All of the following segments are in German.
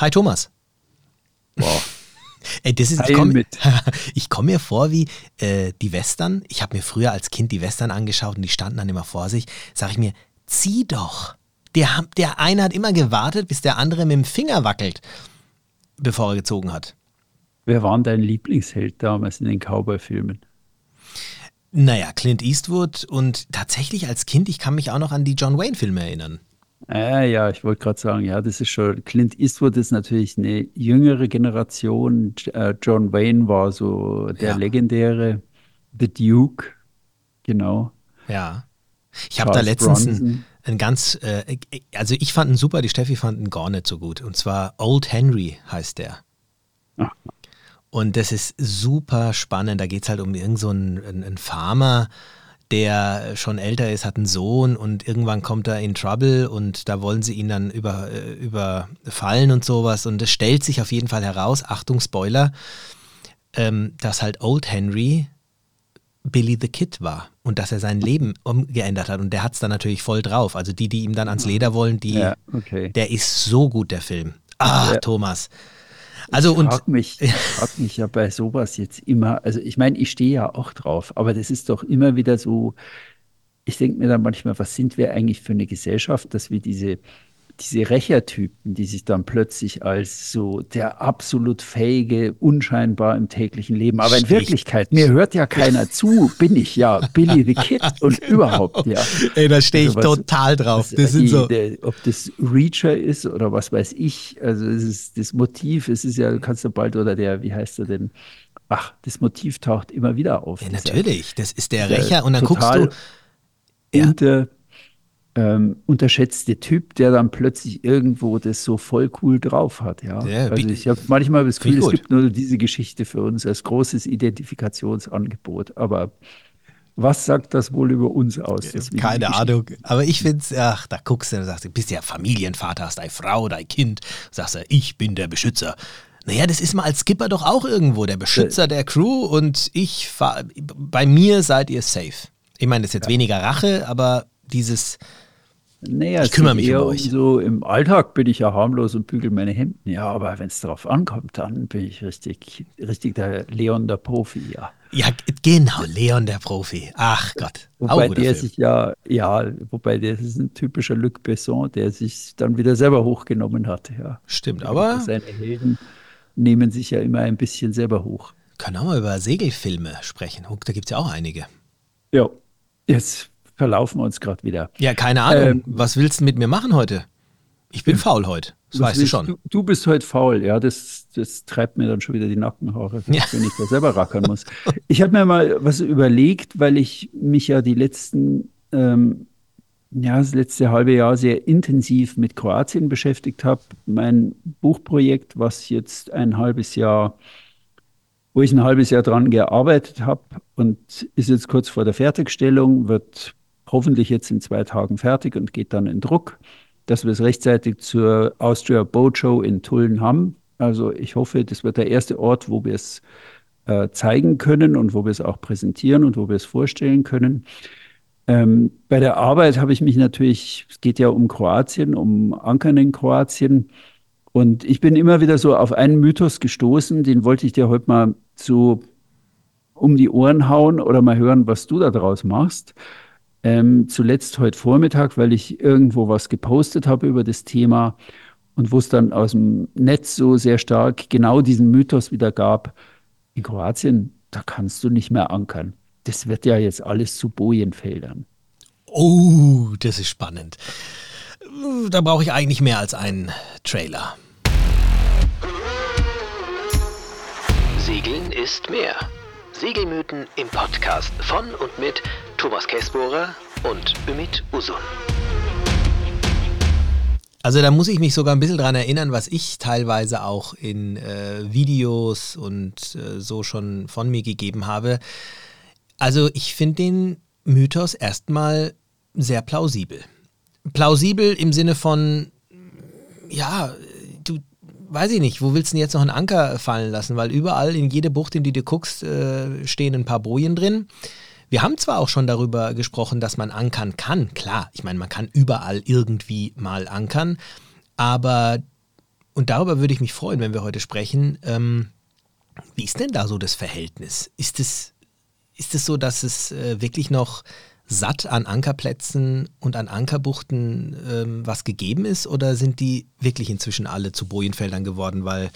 Hi Thomas. Boah. Ey, das ist, ich komme komm mir vor wie äh, die Western. Ich habe mir früher als Kind die Western angeschaut und die standen dann immer vor sich. Sag ich mir, zieh doch. Der, der eine hat immer gewartet, bis der andere mit dem Finger wackelt, bevor er gezogen hat. Wer war denn dein Lieblingsheld damals in den Cowboy-Filmen? Naja, Clint Eastwood und tatsächlich als Kind, ich kann mich auch noch an die John Wayne-Filme erinnern. Äh, ja, ich wollte gerade sagen, ja, das ist schon, Clint Eastwood ist natürlich eine jüngere Generation. Äh, John Wayne war so der ja. legendäre The Duke, genau. Ja. Ich habe da letztens ein, ein, ganz, äh, also ich fand ihn super, die Steffi fand ihn gar nicht so gut. Und zwar Old Henry heißt der. Ach. Und das ist super spannend. Da geht es halt um irgendeinen so einen, einen Farmer, der schon älter ist, hat einen Sohn und irgendwann kommt er in Trouble und da wollen sie ihn dann über, äh, überfallen und sowas. Und es stellt sich auf jeden Fall heraus, Achtung, Spoiler, ähm, dass halt Old Henry Billy the Kid war und dass er sein Leben umgeändert hat. Und der hat es dann natürlich voll drauf. Also die, die ihm dann ans Leder wollen, die, ja, okay. der ist so gut, der Film. Ah, ja. Thomas. Also ich und frag mich, ich frag mich ja bei sowas jetzt immer, also ich meine, ich stehe ja auch drauf, aber das ist doch immer wieder so, ich denke mir dann manchmal, was sind wir eigentlich für eine Gesellschaft, dass wir diese diese Rächertypen, die sich dann plötzlich als so der absolut fähige, unscheinbar im täglichen Leben, aber in Stich. Wirklichkeit, mir hört ja keiner zu, bin ich ja Billy the Kid und überhaupt, ja. Ey, da stehe ich also was, total drauf. Was, das sind so. Der, ob das Reacher ist oder was weiß ich, also es ist das Motiv, es ist ja, du kannst du bald, oder der, wie heißt er denn, ach, das Motiv taucht immer wieder auf. Ja, natürlich, das ist der Rächer und dann guckst du. Ja. Unter, ähm, unterschätzte Typ, der dann plötzlich irgendwo das so voll cool drauf hat. Ja, ja also ich habe manchmal das Gefühl, es gibt nur diese Geschichte für uns als großes Identifikationsangebot. Aber was sagt das wohl über uns aus? Keine Ahnung. Aber ich finde es, ach, da guckst du und sagst, du bist ja Familienvater, hast eine Frau, dein Kind. Sagst du, ich bin der Beschützer. Naja, das ist mal als Skipper doch auch irgendwo der Beschützer der Crew und ich bei mir seid ihr safe. Ich meine, das ist jetzt ja. weniger Rache, aber dieses, naja, ich kümmere mich um euch. So im Alltag bin ich ja harmlos und bügel meine Hemden. Ja, aber wenn es darauf ankommt, dann bin ich richtig, richtig der Leon der Profi, ja. Ja, genau, Leon der Profi. Ach Gott. Wobei der Film. sich ja, ja, wobei der ist ein typischer Luc Besson, der sich dann wieder selber hochgenommen hat, ja. Stimmt, aber. Seine Helden nehmen sich ja immer ein bisschen selber hoch. Können wir mal über Segelfilme sprechen. Da gibt es ja auch einige. Ja, jetzt verlaufen wir uns gerade wieder. Ja, keine Ahnung. Ähm, Was willst du mit mir machen heute? Ich bin faul heute. Das weißt du schon. Du, du, bist heute faul, ja. Das, das treibt mir dann schon wieder die Nackenhaare, ja. wenn ich da selber rackern muss. Ich habe mir mal was überlegt, weil ich mich ja die letzten, ähm, ja, das letzte halbe Jahr sehr intensiv mit Kroatien beschäftigt habe. Mein Buchprojekt, was jetzt ein halbes Jahr wo ich ein halbes Jahr dran gearbeitet habe und ist jetzt kurz vor der Fertigstellung, wird hoffentlich jetzt in zwei Tagen fertig und geht dann in Druck, dass wir es rechtzeitig zur Austria Boat Show in Tulln haben. Also ich hoffe, das wird der erste Ort, wo wir es äh, zeigen können und wo wir es auch präsentieren und wo wir es vorstellen können. Ähm, bei der Arbeit habe ich mich natürlich, es geht ja um Kroatien, um Ankern in Kroatien. Und ich bin immer wieder so auf einen Mythos gestoßen, den wollte ich dir heute mal so um die Ohren hauen oder mal hören, was du da draus machst. Ähm, zuletzt heute Vormittag, weil ich irgendwo was gepostet habe über das Thema und wo es dann aus dem Netz so sehr stark genau diesen Mythos wieder gab. In Kroatien, da kannst du nicht mehr ankern. Das wird ja jetzt alles zu Bojenfeldern. Oh, das ist spannend. Da brauche ich eigentlich mehr als einen Trailer. Segeln ist mehr. Segelmythen im Podcast von und mit Thomas Kessbohrer und Ümit Usun. Also da muss ich mich sogar ein bisschen dran erinnern, was ich teilweise auch in äh, Videos und äh, so schon von mir gegeben habe. Also ich finde den Mythos erstmal sehr plausibel. Plausibel im Sinne von, ja, weiß ich nicht, wo willst du denn jetzt noch einen Anker fallen lassen? Weil überall in jede Bucht, in die du guckst, äh, stehen ein paar Bojen drin. Wir haben zwar auch schon darüber gesprochen, dass man ankern kann. Klar, ich meine, man kann überall irgendwie mal ankern. Aber und darüber würde ich mich freuen, wenn wir heute sprechen. Ähm, wie ist denn da so das Verhältnis? Ist es, ist es so, dass es äh, wirklich noch satt an Ankerplätzen und an Ankerbuchten ähm, was gegeben ist oder sind die wirklich inzwischen alle zu Bojenfeldern geworden, weil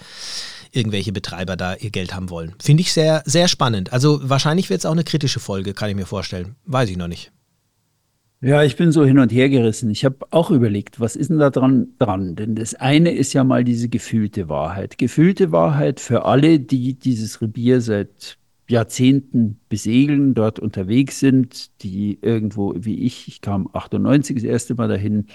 irgendwelche Betreiber da ihr Geld haben wollen? Finde ich sehr, sehr spannend. Also wahrscheinlich wird es auch eine kritische Folge, kann ich mir vorstellen. Weiß ich noch nicht. Ja, ich bin so hin und her gerissen. Ich habe auch überlegt, was ist denn da dran dran? Denn das eine ist ja mal diese gefühlte Wahrheit. Gefühlte Wahrheit für alle, die dieses Revier seit Jahrzehnten besegeln, dort unterwegs sind, die irgendwo wie ich, ich kam 98 das erste Mal dahin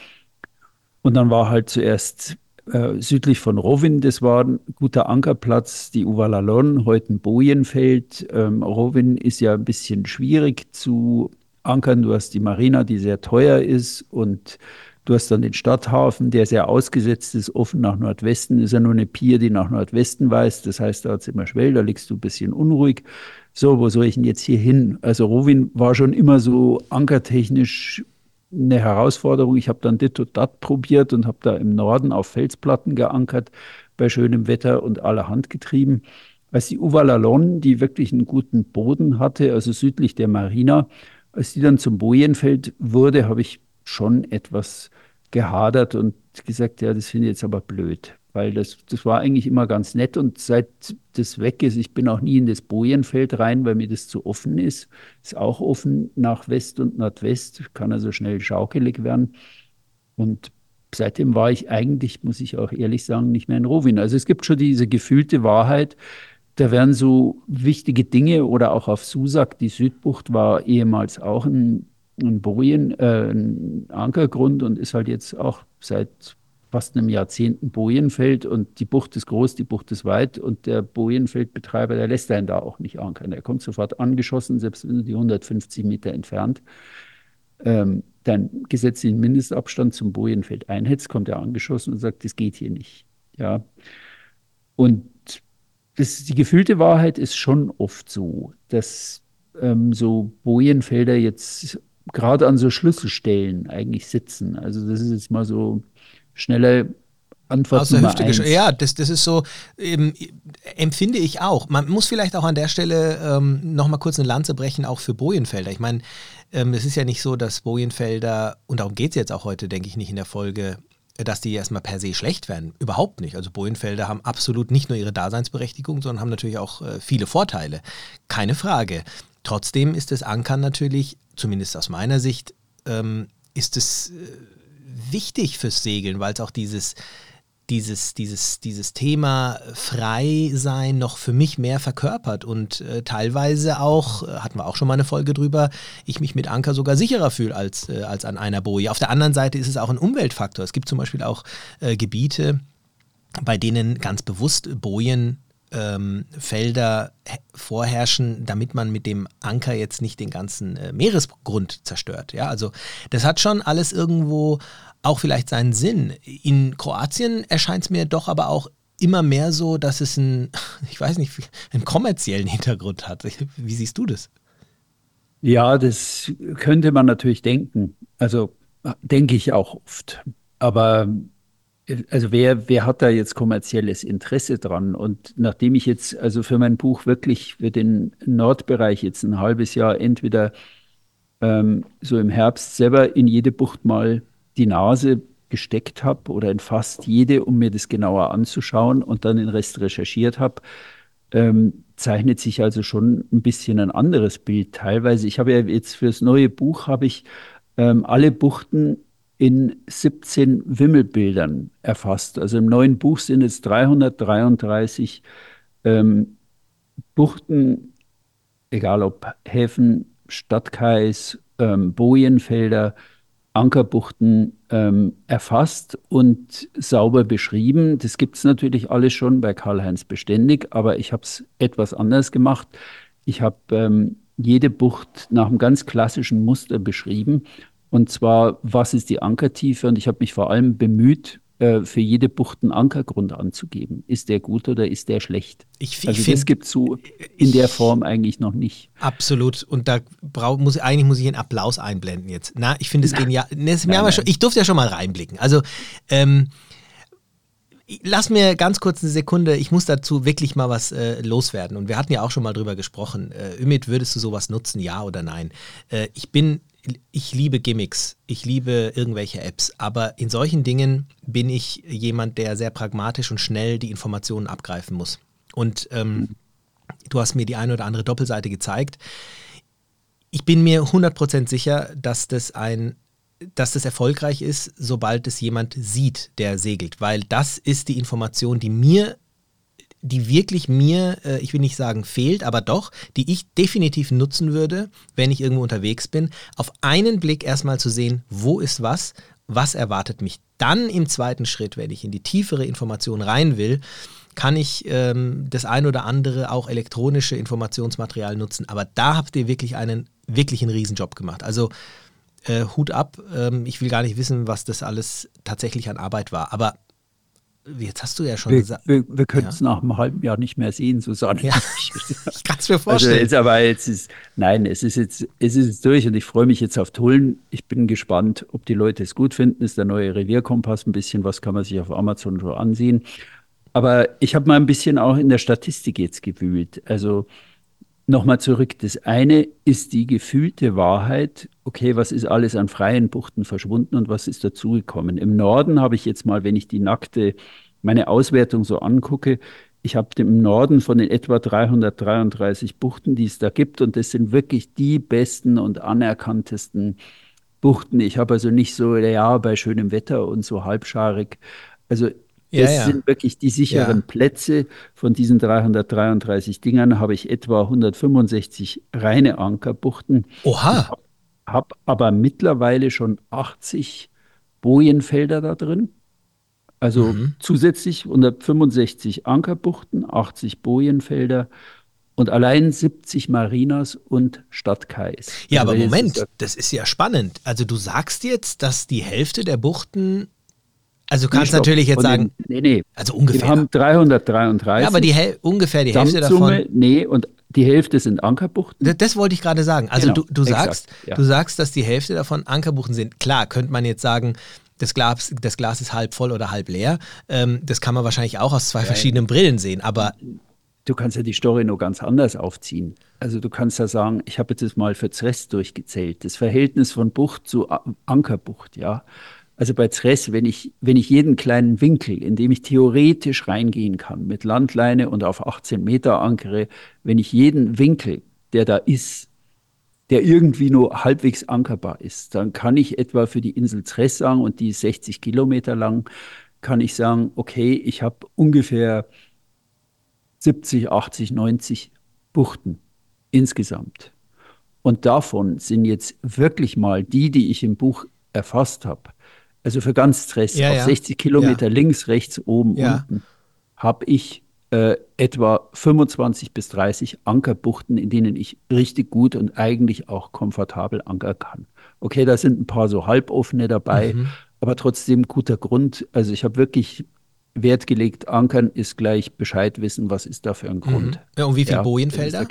und dann war halt zuerst äh, südlich von Rovin, das war ein guter Ankerplatz, die Uvalalon, heute ein Bojenfeld. Ähm, Rovin ist ja ein bisschen schwierig zu ankern. Du hast die Marina, die sehr teuer ist und Du hast dann den Stadthafen, der sehr ausgesetzt ist, offen nach Nordwesten. Ist ja nur eine Pier, die nach Nordwesten weist. Das heißt, da hat es immer Schwell, da liegst du ein bisschen unruhig. So, wo soll ich denn jetzt hier hin? Also Rowin war schon immer so ankertechnisch eine Herausforderung. Ich habe dann dit und dat probiert und habe da im Norden auf Felsplatten geankert, bei schönem Wetter und allerhand getrieben. Als die Uvalalon, die wirklich einen guten Boden hatte, also südlich der Marina, als die dann zum Bojenfeld wurde, habe ich schon etwas gehadert und gesagt, ja, das finde ich jetzt aber blöd, weil das, das war eigentlich immer ganz nett und seit das weg ist, ich bin auch nie in das Bojenfeld rein, weil mir das zu offen ist. Ist auch offen nach West und Nordwest, kann also schnell schaukelig werden. Und seitdem war ich eigentlich, muss ich auch ehrlich sagen, nicht mehr in Rowin. Also es gibt schon diese gefühlte Wahrheit, da werden so wichtige Dinge oder auch auf Susak, die Südbucht war ehemals auch ein ein Bojen, äh, ein Ankergrund und ist halt jetzt auch seit fast einem Jahrzehnt ein Bojenfeld und die Bucht ist groß, die Bucht ist weit und der Bojenfeldbetreiber, der lässt einen da auch nicht ankern. Er kommt sofort angeschossen, selbst wenn du die 150 Meter entfernt ähm, deinen gesetzlichen Mindestabstand zum Bojenfeld einhältst, kommt er angeschossen und sagt, das geht hier nicht. Ja. Und das, die gefühlte Wahrheit ist schon oft so, dass ähm, so Bojenfelder jetzt gerade an so Schlüsselstellen eigentlich sitzen. Also das ist jetzt mal so schnelle Antwort Aus Nummer eins. Ja, das, das ist so, ähm, empfinde ich auch. Man muss vielleicht auch an der Stelle ähm, nochmal kurz eine Lanze brechen, auch für Bojenfelder. Ich meine, ähm, es ist ja nicht so, dass Bojenfelder, und darum geht es jetzt auch heute, denke ich, nicht in der Folge, dass die erstmal per se schlecht werden. Überhaupt nicht. Also Bojenfelder haben absolut nicht nur ihre Daseinsberechtigung, sondern haben natürlich auch äh, viele Vorteile. Keine Frage. Trotzdem ist das Ankern natürlich, zumindest aus meiner Sicht, ähm, ist es äh, wichtig fürs Segeln, weil es auch dieses, dieses, dieses, dieses Thema Frei noch für mich mehr verkörpert und äh, teilweise auch, äh, hatten wir auch schon mal eine Folge drüber, ich mich mit Anker sogar sicherer fühle als, äh, als an einer Boje. Auf der anderen Seite ist es auch ein Umweltfaktor. Es gibt zum Beispiel auch äh, Gebiete, bei denen ganz bewusst Bojen ähm, Felder vorherrschen, damit man mit dem Anker jetzt nicht den ganzen äh, Meeresgrund zerstört. Ja, also das hat schon alles irgendwo auch vielleicht seinen Sinn. In Kroatien erscheint es mir doch aber auch immer mehr so, dass es ein, ich weiß nicht, einen kommerziellen Hintergrund hat. Wie siehst du das? Ja, das könnte man natürlich denken. Also denke ich auch oft. Aber also wer, wer hat da jetzt kommerzielles Interesse dran? Und nachdem ich jetzt also für mein Buch wirklich für den Nordbereich jetzt ein halbes Jahr entweder ähm, so im Herbst selber in jede Bucht mal die Nase gesteckt habe oder in fast jede, um mir das genauer anzuschauen und dann den Rest recherchiert habe, ähm, zeichnet sich also schon ein bisschen ein anderes Bild teilweise. Ich habe ja jetzt fürs neue Buch habe ich ähm, alle Buchten in 17 Wimmelbildern erfasst. Also im neuen Buch sind es 333 ähm, Buchten, egal ob Häfen, Stadtkais, ähm, Bojenfelder, Ankerbuchten ähm, erfasst und sauber beschrieben. Das gibt es natürlich alles schon bei Karl-Heinz beständig, aber ich habe es etwas anders gemacht. Ich habe ähm, jede Bucht nach einem ganz klassischen Muster beschrieben und zwar, was ist die Ankertiefe? Und ich habe mich vor allem bemüht, äh, für jede Bucht einen Ankergrund anzugeben. Ist der gut oder ist der schlecht? Ich, also ich das gibt es so in der Form eigentlich noch nicht. Absolut. Und da brauch, muss eigentlich muss ich einen Applaus einblenden jetzt. Na, ich finde es genial. Ne, ich durfte ja schon mal reinblicken. Also ähm, Lass mir ganz kurz eine Sekunde, ich muss dazu wirklich mal was äh, loswerden. Und wir hatten ja auch schon mal drüber gesprochen. Äh, Ümit, würdest du sowas nutzen, ja oder nein? Äh, ich bin, ich liebe Gimmicks, ich liebe irgendwelche Apps, aber in solchen Dingen bin ich jemand, der sehr pragmatisch und schnell die Informationen abgreifen muss. Und ähm, du hast mir die eine oder andere Doppelseite gezeigt. Ich bin mir 100% sicher, dass das ein dass das erfolgreich ist, sobald es jemand sieht, der segelt, weil das ist die Information, die mir, die wirklich mir, äh, ich will nicht sagen fehlt, aber doch, die ich definitiv nutzen würde, wenn ich irgendwo unterwegs bin, auf einen Blick erstmal zu sehen, wo ist was, was erwartet mich. Dann im zweiten Schritt, wenn ich in die tiefere Information rein will, kann ich ähm, das ein oder andere auch elektronische Informationsmaterial nutzen. Aber da habt ihr wirklich einen, wirklich einen Riesenjob gemacht. Also äh, Hut ab. Ähm, ich will gar nicht wissen, was das alles tatsächlich an Arbeit war. Aber jetzt hast du ja schon wir, gesagt. Wir, wir können es ja? nach einem halben Jahr nicht mehr sehen, Susanne. Ja, ich kann es mir vorstellen. Also jetzt, aber jetzt ist, nein, es ist jetzt, es ist jetzt durch und ich freue mich jetzt auf Tullen. Ich bin gespannt, ob die Leute es gut finden. Ist der neue Revierkompass ein bisschen, was kann man sich auf Amazon so ansehen. Aber ich habe mal ein bisschen auch in der Statistik jetzt gewühlt. Also Nochmal zurück. Das eine ist die gefühlte Wahrheit. Okay, was ist alles an freien Buchten verschwunden und was ist dazugekommen? Im Norden habe ich jetzt mal, wenn ich die nackte, meine Auswertung so angucke, ich habe im Norden von den etwa 333 Buchten, die es da gibt, und das sind wirklich die besten und anerkanntesten Buchten. Ich habe also nicht so, ja, bei schönem Wetter und so halbscharig. Also das ja, ja. sind wirklich die sicheren ja. Plätze. Von diesen 333 Dingern habe ich etwa 165 reine Ankerbuchten. Oha. Habe hab aber mittlerweile schon 80 Bojenfelder da drin. Also mhm. zusätzlich 165 Ankerbuchten, 80 Bojenfelder und allein 70 Marinas und Stadtkais. Ja, also aber Moment, das ist ja spannend. Also du sagst jetzt, dass die Hälfte der Buchten also du kannst natürlich jetzt sagen, den, nee, nee. also ungefähr. Wir haben 333. Ja, aber die ungefähr die Hälfte davon. Nee, und die Hälfte sind Ankerbuchten. Das, das wollte ich gerade sagen. Also genau, du, du sagst, ja. du sagst, dass die Hälfte davon Ankerbuchten sind. Klar, könnte man jetzt sagen, das Glas, das Glas ist halb voll oder halb leer. Ähm, das kann man wahrscheinlich auch aus zwei ja, verschiedenen Brillen sehen, aber. Du kannst ja die Story nur ganz anders aufziehen. Also du kannst ja sagen, ich habe jetzt mal für Zress durchgezählt. Das Verhältnis von Bucht zu Ankerbucht, ja. Also bei Zress, wenn ich, wenn ich jeden kleinen Winkel, in dem ich theoretisch reingehen kann, mit Landleine und auf 18 Meter ankere, wenn ich jeden Winkel, der da ist, der irgendwie nur halbwegs ankerbar ist, dann kann ich etwa für die Insel Zress sagen, und die ist 60 Kilometer lang, kann ich sagen, okay, ich habe ungefähr 70, 80, 90 Buchten insgesamt. Und davon sind jetzt wirklich mal die, die ich im Buch erfasst habe, also für ganz Stress, ja, auf ja. 60 Kilometer ja. links, rechts, oben, unten, habe ich äh, etwa 25 bis 30 Ankerbuchten, in denen ich richtig gut und eigentlich auch komfortabel ankern kann. Okay, da sind ein paar so halboffene dabei, mhm. aber trotzdem guter Grund. Also ich habe wirklich Wert gelegt, ankern ist gleich Bescheid wissen, was ist da für ein Grund. Mhm. Ja, und wie viele Bojenfelder?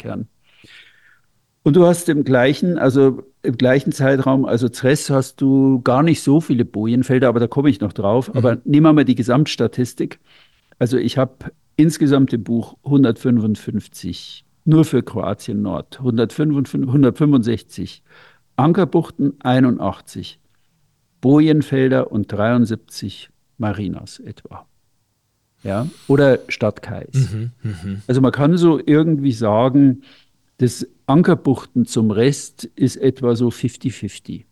Und du hast im gleichen, also im gleichen Zeitraum, also Zress hast du gar nicht so viele Bojenfelder, aber da komme ich noch drauf. Mhm. Aber nehmen wir mal die Gesamtstatistik. Also ich habe insgesamt im Buch 155, nur für Kroatien Nord, 155, 165 Ankerbuchten, 81 Bojenfelder und 73 Marinas etwa. Ja, oder Stadtkais. Mhm, mh. Also man kann so irgendwie sagen, das Ankerbuchten zum Rest ist etwa so 50-50.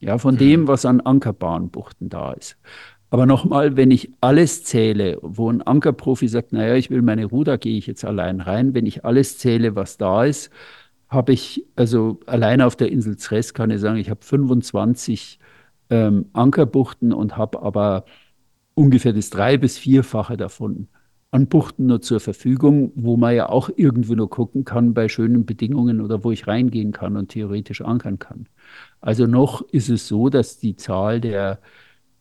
Ja, von mhm. dem, was an Ankerbahnbuchten da ist. Aber nochmal, wenn ich alles zähle, wo ein Ankerprofi sagt, naja, ich will meine Ruder, gehe ich jetzt allein rein. Wenn ich alles zähle, was da ist, habe ich, also allein auf der Insel Zres kann ich sagen, ich habe 25 ähm, Ankerbuchten und habe aber ungefähr das drei- bis vierfache davon an Buchten nur zur Verfügung, wo man ja auch irgendwo nur gucken kann bei schönen Bedingungen oder wo ich reingehen kann und theoretisch ankern kann. Also noch ist es so, dass die Zahl der,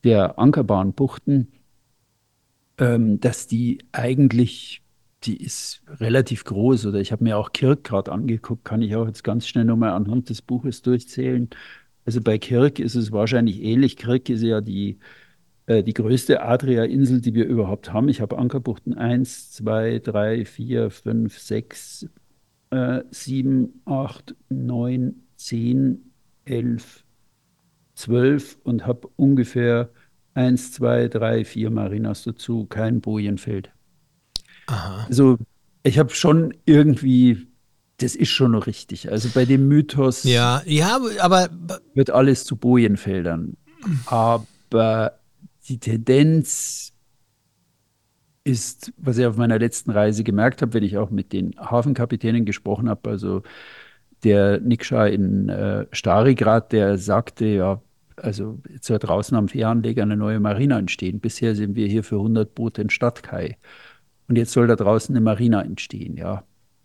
der ankerbaren Buchten, ähm, dass die eigentlich, die ist relativ groß. Oder ich habe mir auch Kirk gerade angeguckt, kann ich auch jetzt ganz schnell nochmal anhand des Buches durchzählen. Also bei Kirk ist es wahrscheinlich ähnlich. Kirk ist ja die äh, die größte Adria-Insel, die wir überhaupt haben. Ich habe Ankerbuchten 1, 2, 3, 4, 5, 6, äh, 7, 8, 9, 10, 11, 12 und habe ungefähr 1, 2, 3, 4 Marinas dazu, kein Bojenfeld. Aha. Also ich habe schon irgendwie, das ist schon noch richtig. Also bei dem Mythos ja, ja, aber wird alles zu Bojenfeldern. Aber die Tendenz ist, was ich auf meiner letzten Reise gemerkt habe, wenn ich auch mit den Hafenkapitänen gesprochen habe, also der Nikscha in äh, Starigrad, der sagte, ja, also jetzt soll draußen am Fähranleger eine neue Marina entstehen. Bisher sind wir hier für 100 Boote in Stadtkai. Und jetzt soll da draußen eine Marina entstehen, ja.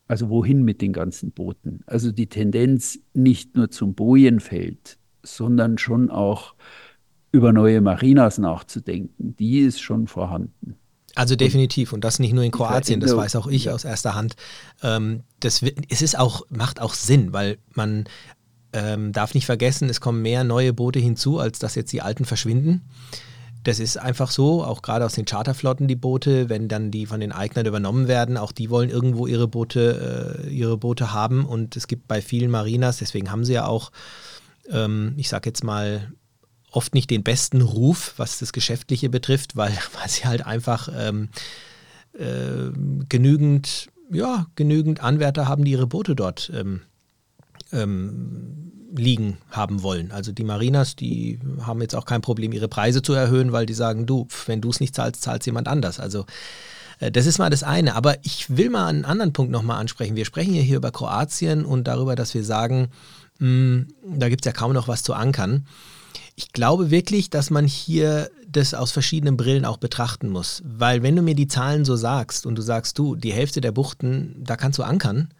Also wohin mit den ganzen Booten? Also die Tendenz nicht nur zum Bojenfeld, sondern schon auch über neue Marinas nachzudenken, die ist schon vorhanden. Also definitiv und das nicht nur in Kroatien, das weiß auch ich aus erster Hand. Ähm, das, es ist auch, macht auch Sinn, weil man ähm, darf nicht vergessen, es kommen mehr neue Boote hinzu, als dass jetzt die alten verschwinden. Das ist einfach so, auch gerade aus den Charterflotten die Boote, wenn dann die von den Eignern übernommen werden, auch die wollen irgendwo ihre Boote, äh, ihre Boote haben und es gibt bei vielen Marinas, deswegen haben sie ja auch, ähm, ich sag jetzt mal, oft nicht den besten Ruf, was das Geschäftliche betrifft, weil, weil sie halt einfach ähm, äh, genügend, ja, genügend Anwärter haben, die ihre Boote dort ähm, ähm, liegen haben wollen. Also die Marinas, die haben jetzt auch kein Problem, ihre Preise zu erhöhen, weil die sagen, du, wenn du es nicht zahlst, zahlt jemand anders. Also äh, das ist mal das eine. Aber ich will mal einen anderen Punkt nochmal ansprechen. Wir sprechen ja hier über Kroatien und darüber, dass wir sagen, mh, hm, da gibt es ja kaum noch was zu ankern. Ich glaube wirklich, dass man hier das aus verschiedenen Brillen auch betrachten muss. Weil wenn du mir die Zahlen so sagst und du sagst, du, die Hälfte der Buchten, da kannst du ankern.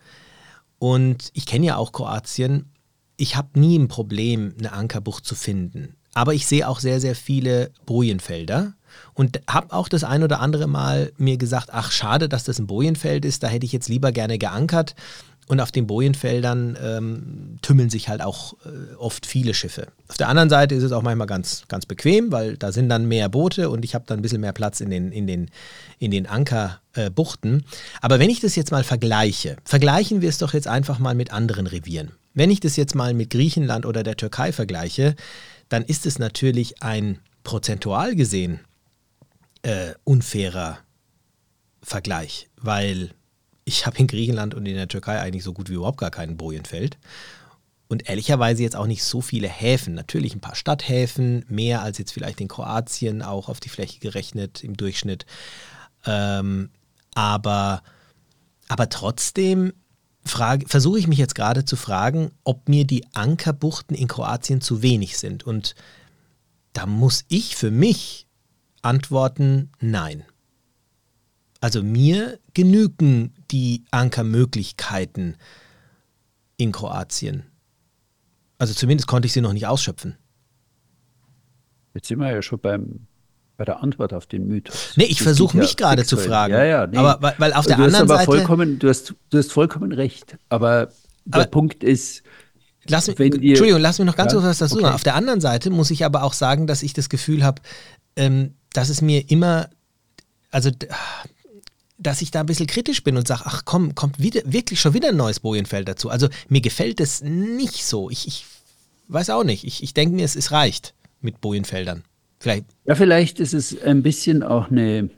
Und ich kenne ja auch Kroatien. Ich habe nie ein Problem, eine Ankerbucht zu finden. Aber ich sehe auch sehr, sehr viele Bojenfelder und habe auch das ein oder andere Mal mir gesagt, ach schade, dass das ein Bojenfeld ist, da hätte ich jetzt lieber gerne geankert. Und auf den Bojenfeldern ähm, tümmeln sich halt auch äh, oft viele Schiffe. Auf der anderen Seite ist es auch manchmal ganz, ganz bequem, weil da sind dann mehr Boote und ich habe dann ein bisschen mehr Platz in den, in den, in den Ankerbuchten. Äh, Aber wenn ich das jetzt mal vergleiche, vergleichen wir es doch jetzt einfach mal mit anderen Revieren. Wenn ich das jetzt mal mit Griechenland oder der Türkei vergleiche, dann ist es natürlich ein prozentual gesehen äh, unfairer Vergleich, weil ich habe in Griechenland und in der Türkei eigentlich so gut wie überhaupt gar keinen Bojenfeld. Und ehrlicherweise jetzt auch nicht so viele Häfen. Natürlich ein paar Stadthäfen, mehr als jetzt vielleicht in Kroatien, auch auf die Fläche gerechnet im Durchschnitt. Ähm, aber, aber trotzdem versuche ich mich jetzt gerade zu fragen, ob mir die Ankerbuchten in Kroatien zu wenig sind. Und da muss ich für mich antworten, nein. Also mir genügen die Ankermöglichkeiten in Kroatien. Also zumindest konnte ich sie noch nicht ausschöpfen. Jetzt sind wir ja schon beim, bei der Antwort auf den Mythos. Nee, ich versuche mich ja gerade zu fragen. Ja, ja, nee. Aber weil, weil auf der anderen Seite. Vollkommen, du, hast, du hast vollkommen recht. Aber der aber Punkt ist. Lass mich, Entschuldigung, lass mich noch ganz kurz was dazu okay. sagen. Auf der anderen Seite muss ich aber auch sagen, dass ich das Gefühl habe, ähm, dass es mir immer, also dass ich da ein bisschen kritisch bin und sage, ach komm, kommt wieder, wirklich schon wieder ein neues Bojenfeld dazu. Also mir gefällt es nicht so. Ich, ich weiß auch nicht. Ich, ich denke mir, es, es reicht mit Bojenfeldern. Vielleicht. Ja, vielleicht ist es ein bisschen auch eine,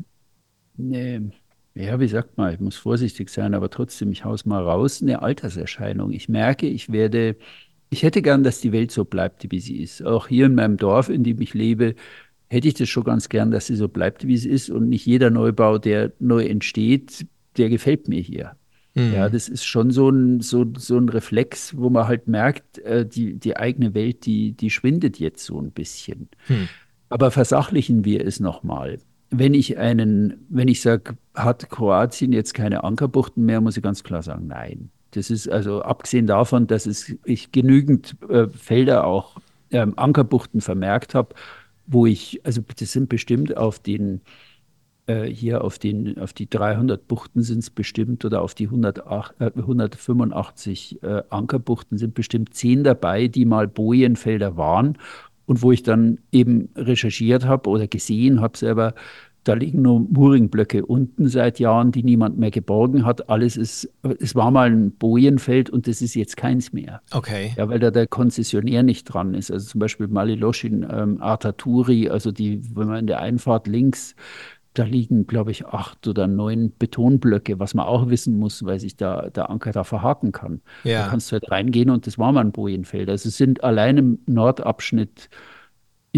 eine, ja, wie sagt man, ich muss vorsichtig sein, aber trotzdem, ich haus mal raus, eine Alterserscheinung. Ich merke, ich werde, ich hätte gern, dass die Welt so bleibt, wie sie ist. Auch hier in meinem Dorf, in dem ich lebe, hätte ich das schon ganz gern, dass sie so bleibt, wie sie ist und nicht jeder Neubau, der neu entsteht, der gefällt mir hier. Mhm. Ja, das ist schon so ein, so, so ein Reflex, wo man halt merkt, äh, die, die eigene Welt, die, die schwindet jetzt so ein bisschen. Mhm. Aber versachlichen wir es nochmal. Wenn ich einen, wenn ich sage, hat Kroatien jetzt keine Ankerbuchten mehr, muss ich ganz klar sagen, nein. Das ist also abgesehen davon, dass es, ich genügend äh, Felder auch ähm, Ankerbuchten vermerkt habe, wo ich, also das sind bestimmt auf den, äh, hier auf, den, auf die 300 Buchten sind es bestimmt oder auf die 108, äh, 185 äh, Ankerbuchten sind bestimmt zehn dabei, die mal Bojenfelder waren und wo ich dann eben recherchiert habe oder gesehen habe selber, da liegen nur Muringblöcke unten seit Jahren, die niemand mehr geborgen hat. Alles ist, es war mal ein Bojenfeld und das ist jetzt keins mehr. Okay. Ja, weil da der Konzessionär nicht dran ist. Also zum Beispiel Maliloschin, ähm, Artaturi, also die, wenn man in der Einfahrt links, da liegen, glaube ich, acht oder neun Betonblöcke, was man auch wissen muss, weil sich da der Anker da verhaken kann. Ja. Da kannst du halt reingehen und das war mal ein Bojenfeld. Also es sind allein im Nordabschnitt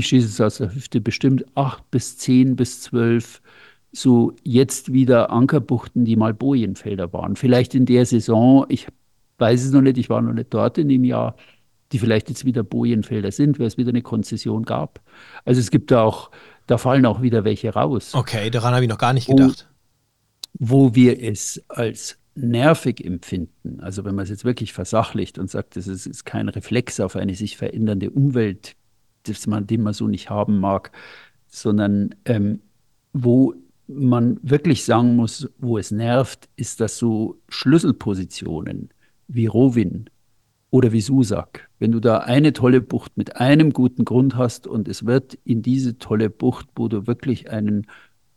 ich schieße es aus der Hüfte, bestimmt acht bis zehn bis zwölf so jetzt wieder Ankerbuchten, die mal Bojenfelder waren. Vielleicht in der Saison, ich weiß es noch nicht, ich war noch nicht dort in dem Jahr, die vielleicht jetzt wieder Bojenfelder sind, weil es wieder eine Konzession gab. Also es gibt da auch, da fallen auch wieder welche raus. Okay, daran habe ich noch gar nicht gedacht. Wo, wo wir es als nervig empfinden, also wenn man es jetzt wirklich versachlicht und sagt, das ist, ist kein Reflex auf eine sich verändernde Umwelt, das man, den man so nicht haben mag, sondern ähm, wo man wirklich sagen muss, wo es nervt, ist, dass so Schlüsselpositionen wie Rowin oder wie Susak, wenn du da eine tolle Bucht mit einem guten Grund hast und es wird in diese tolle Bucht, wo du wirklich einen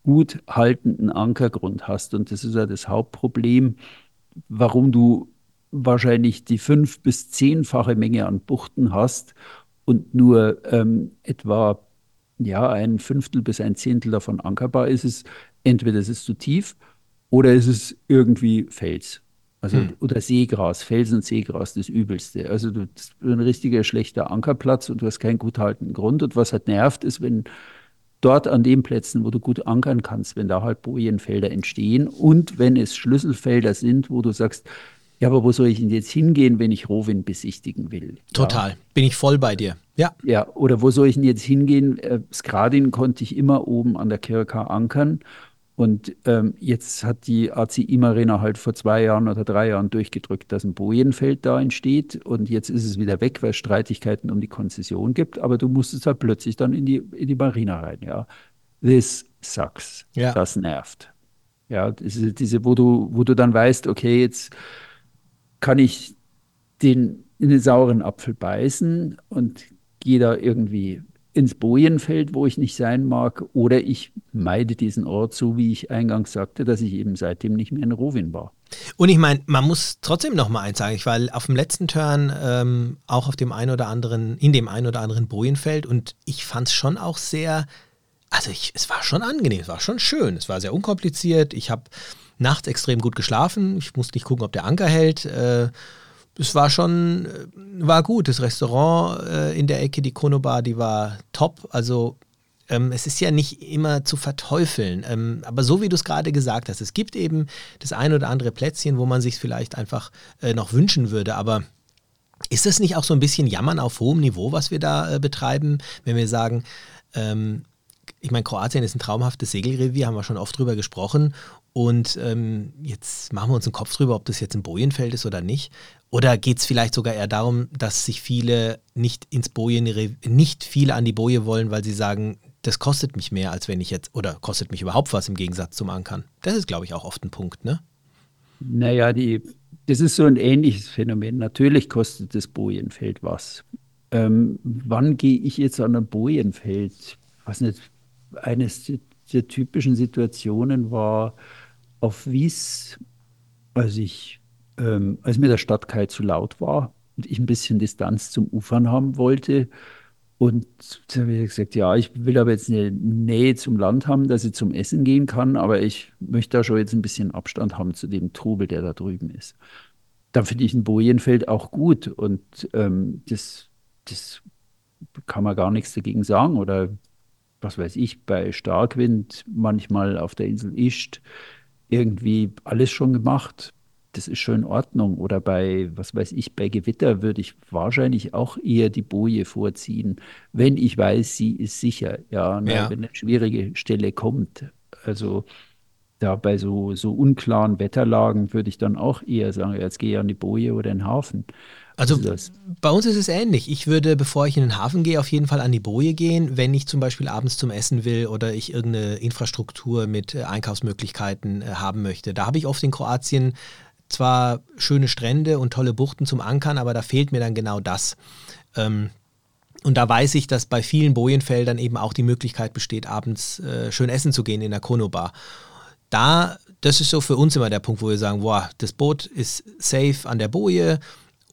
gut haltenden Ankergrund hast, und das ist ja das Hauptproblem, warum du wahrscheinlich die fünf- bis zehnfache Menge an Buchten hast und nur ähm, etwa ja, ein Fünftel bis ein Zehntel davon ankerbar ist, es entweder ist es zu tief oder ist es irgendwie Fels. Also, hm. Oder Seegras, Felsen und Seegras, das Übelste. Also du, das ist ein richtiger schlechter Ankerplatz und du hast keinen gut haltenden Grund. Und was halt nervt, ist, wenn dort an den Plätzen, wo du gut ankern kannst, wenn da halt Bojenfelder entstehen und wenn es Schlüsselfelder sind, wo du sagst, ja, aber wo soll ich denn jetzt hingehen, wenn ich Rohwind besichtigen will? Total, ja. bin ich voll bei dir. Ja. Ja, oder wo soll ich denn jetzt hingehen? Äh, Skradin konnte ich immer oben an der Kirka ankern. Und ähm, jetzt hat die ACI Marina halt vor zwei Jahren oder drei Jahren durchgedrückt, dass ein Bojenfeld da entsteht. Und jetzt ist es wieder weg, weil es Streitigkeiten um die Konzession gibt. Aber du musstest halt plötzlich dann in die, in die Marina rein. Ja, this sucks. Ja. Das nervt. Ja, diese, diese, wo du, wo du dann weißt, okay, jetzt kann ich den in den sauren Apfel beißen und gehe da irgendwie ins Bojenfeld, wo ich nicht sein mag, oder ich meide diesen Ort, so wie ich eingangs sagte, dass ich eben seitdem nicht mehr in Rowin war. Und ich meine, man muss trotzdem noch mal eins sagen, ich war auf dem letzten Turn ähm, auch auf dem einen oder anderen, in dem einen oder anderen Bojenfeld und ich fand es schon auch sehr, also ich, es war schon angenehm, es war schon schön, es war sehr unkompliziert, ich habe nachts extrem gut geschlafen. Ich musste nicht gucken, ob der Anker hält. Äh, es war schon, äh, war gut. Das Restaurant äh, in der Ecke, die Chronobar, die war top. Also ähm, es ist ja nicht immer zu verteufeln. Ähm, aber so wie du es gerade gesagt hast, es gibt eben das ein oder andere Plätzchen, wo man sich vielleicht einfach äh, noch wünschen würde. Aber ist es nicht auch so ein bisschen Jammern auf hohem Niveau, was wir da äh, betreiben, wenn wir sagen, ähm, ich meine, Kroatien ist ein traumhaftes Segelrevier, haben wir schon oft drüber gesprochen. Und ähm, jetzt machen wir uns einen Kopf drüber, ob das jetzt ein Bojenfeld ist oder nicht. Oder geht es vielleicht sogar eher darum, dass sich viele nicht ins Bojen, nicht viele an die Boje wollen, weil sie sagen, das kostet mich mehr, als wenn ich jetzt, oder kostet mich überhaupt was im Gegensatz zum Ankern. Das ist, glaube ich, auch oft ein Punkt, ne? Naja, die, das ist so ein ähnliches Phänomen. Natürlich kostet das Bojenfeld was. Ähm, wann gehe ich jetzt an ein Bojenfeld? Weiß nicht, eines der typischen Situationen war, auf Wies, als ich, ähm, als mir der Stadtkai zu laut war und ich ein bisschen Distanz zum Ufern haben wollte. Und da habe ich gesagt, ja, ich will aber jetzt eine Nähe zum Land haben, dass ich zum Essen gehen kann, aber ich möchte da schon jetzt ein bisschen Abstand haben zu dem Trubel, der da drüben ist. Dann finde ich ein Bojenfeld auch gut und ähm, das, das kann man gar nichts dagegen sagen. Oder was weiß ich, bei Starkwind manchmal auf der Insel Ischt irgendwie alles schon gemacht. Das ist schon in Ordnung. Oder bei, was weiß ich, bei Gewitter würde ich wahrscheinlich auch eher die Boje vorziehen, wenn ich weiß, sie ist sicher. Ja, ja. wenn eine schwierige Stelle kommt. Also da bei so, so unklaren Wetterlagen würde ich dann auch eher sagen, jetzt gehe ich an die Boje oder in den Hafen. Also bei uns ist es ähnlich. Ich würde, bevor ich in den Hafen gehe, auf jeden Fall an die Boje gehen, wenn ich zum Beispiel abends zum Essen will oder ich irgendeine Infrastruktur mit äh, Einkaufsmöglichkeiten äh, haben möchte. Da habe ich oft in Kroatien zwar schöne Strände und tolle Buchten zum Ankern, aber da fehlt mir dann genau das. Ähm, Und da weiß ich, dass bei vielen Bojenfeldern eben auch die Möglichkeit besteht, abends äh, schön essen zu gehen in der Konobar. Da, das ist so für uns immer der Punkt, wo wir sagen, boah, das Boot ist safe an der Boje